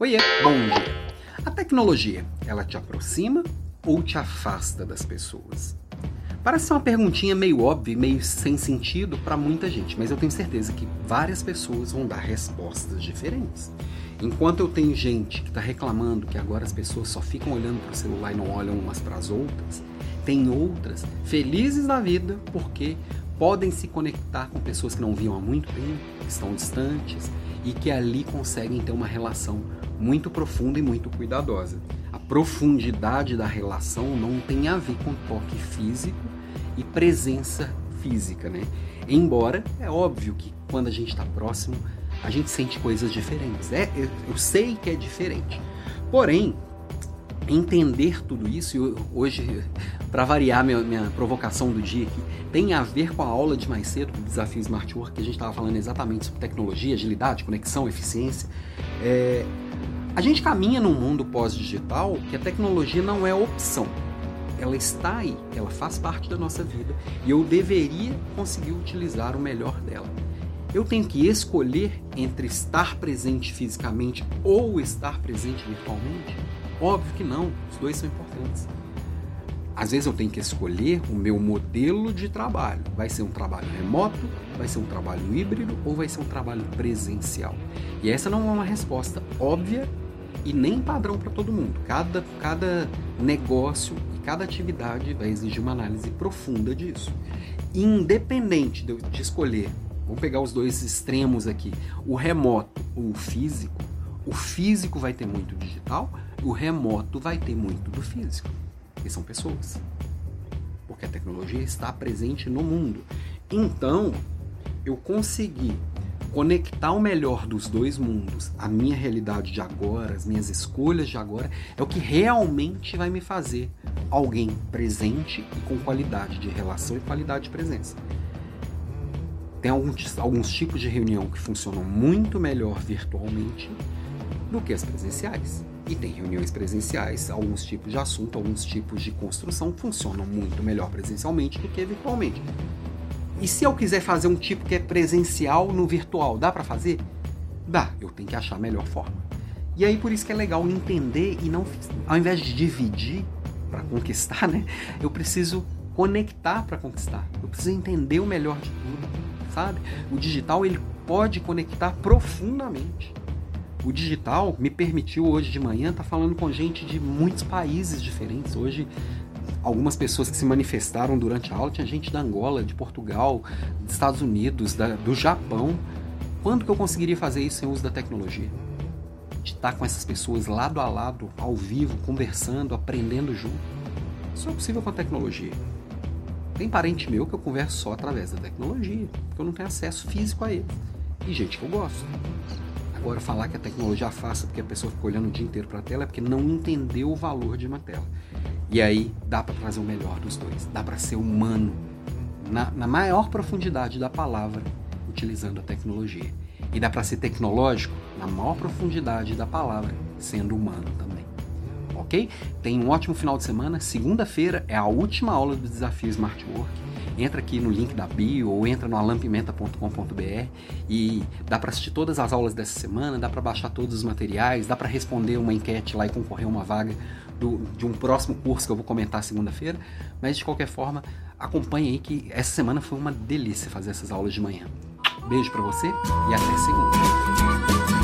Oiê, bom dia. A tecnologia, ela te aproxima ou te afasta das pessoas? Parece uma perguntinha meio óbvia, meio sem sentido para muita gente, mas eu tenho certeza que várias pessoas vão dar respostas diferentes. Enquanto eu tenho gente que está reclamando que agora as pessoas só ficam olhando para o celular e não olham umas para as outras, tem outras felizes da vida porque podem se conectar com pessoas que não viam há muito tempo, que estão distantes e que ali conseguem ter uma relação muito profunda e muito cuidadosa. A profundidade da relação não tem a ver com toque físico e presença física, né? Embora é óbvio que quando a gente está próximo, a gente sente coisas diferentes. É, eu sei que é diferente. Porém, entender tudo isso, e hoje, para variar minha, minha, provocação do dia aqui, tem a ver com a aula de mais cedo do Desafio Smart Work, que a gente estava falando exatamente sobre tecnologia, agilidade, conexão, eficiência. É, a gente caminha num mundo pós-digital que a tecnologia não é opção. Ela está aí, ela faz parte da nossa vida e eu deveria conseguir utilizar o melhor dela. Eu tenho que escolher entre estar presente fisicamente ou estar presente virtualmente? Óbvio que não, os dois são importantes. Às vezes eu tenho que escolher o meu modelo de trabalho. Vai ser um trabalho remoto, vai ser um trabalho híbrido ou vai ser um trabalho presencial? E essa não é uma resposta óbvia e nem padrão para todo mundo. Cada, cada negócio e cada atividade vai exigir uma análise profunda disso. Independente de, de escolher, vamos pegar os dois extremos aqui, o remoto ou o físico, o físico vai ter muito digital, o remoto vai ter muito do físico, que são pessoas. Porque a tecnologia está presente no mundo. Então, eu consegui conectar o melhor dos dois mundos, a minha realidade de agora, as minhas escolhas de agora, é o que realmente vai me fazer alguém presente e com qualidade de relação e qualidade de presença. Tem alguns, alguns tipos de reunião que funcionam muito melhor virtualmente do que as presenciais. E tem reuniões presenciais, alguns tipos de assunto, alguns tipos de construção funcionam muito melhor presencialmente do que virtualmente. E se eu quiser fazer um tipo que é presencial no virtual, dá para fazer? Dá, eu tenho que achar a melhor forma. E aí por isso que é legal entender e não, ao invés de dividir para conquistar, né? Eu preciso conectar para conquistar. Eu preciso entender o melhor de tudo, sabe? O digital ele pode conectar profundamente. O digital me permitiu hoje de manhã estar tá falando com gente de muitos países diferentes. Hoje algumas pessoas que se manifestaram durante a aula, tinha gente da Angola, de Portugal, dos Estados Unidos, da, do Japão. Quando que eu conseguiria fazer isso sem uso da tecnologia? De estar com essas pessoas lado a lado, ao vivo, conversando, aprendendo junto. Isso é possível com a tecnologia. Tem parente meu que eu converso só através da tecnologia, porque eu não tenho acesso físico a ele. E gente que eu gosto. Agora, falar que a tecnologia afasta porque a pessoa fica olhando o dia inteiro para a tela é porque não entendeu o valor de uma tela. E aí dá para trazer o melhor dos dois, dá para ser humano na, na, maior profundidade da palavra, utilizando a tecnologia. E dá para ser tecnológico na maior profundidade da palavra, sendo humano também. Ok? Tenha um ótimo final de semana. Segunda-feira é a última aula do desafio Smart Work entra aqui no link da bio ou entra no alampimenta.com.br e dá para assistir todas as aulas dessa semana, dá para baixar todos os materiais, dá para responder uma enquete lá e concorrer a uma vaga do, de um próximo curso que eu vou comentar segunda-feira. Mas de qualquer forma, acompanhe aí que essa semana foi uma delícia fazer essas aulas de manhã. Beijo para você e até segunda.